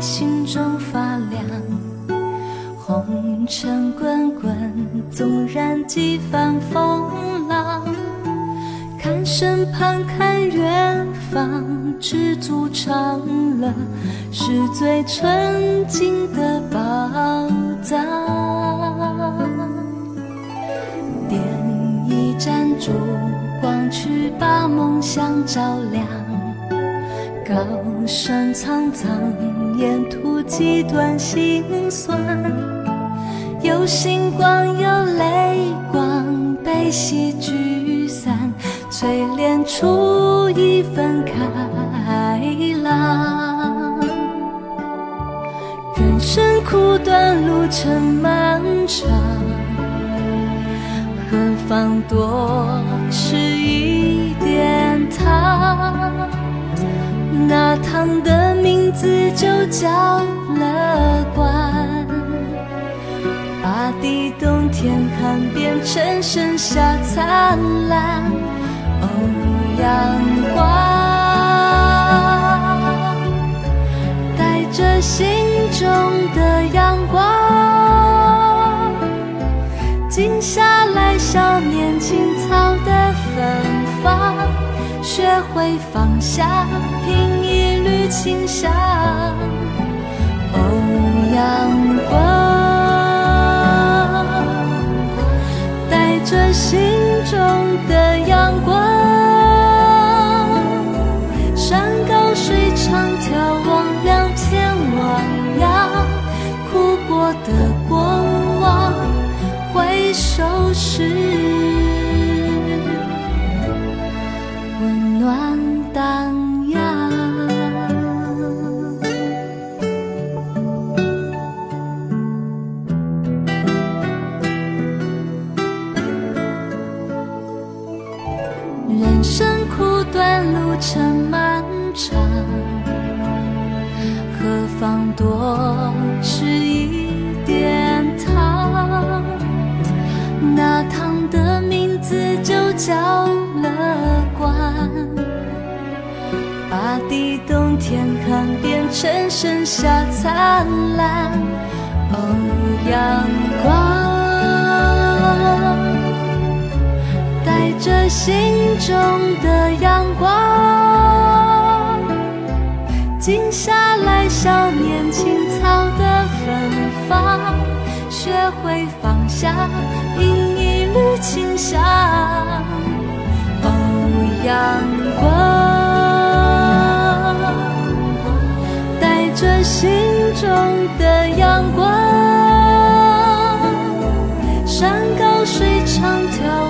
心中发亮。红尘滚滚，纵然几番风浪，看身旁，看远方，知足常乐，是最纯净的宝藏。点一盏烛光，去把梦想照亮。高山苍苍，沿途几段心酸。有星光，有泪光，悲喜聚散，淬炼出一份开朗。人生苦短，路程漫长，何妨多吃一点糖？那糖的名字就叫乐观。大地冬天寒，变成盛夏灿烂。哦，阳光，带着心中的阳光，静下来笑年青草的芬芳，学会放下，品一缕清香。程漫长，何妨多吃一点糖？那糖的名字就叫乐观，把地冬天寒变成盛夏灿烂。哦，阳光。带着心中的阳光，静下来少年青草的芬芳，学会放下，品一缕清香。哦，阳光，带着心中的阳光，山高水长，眺。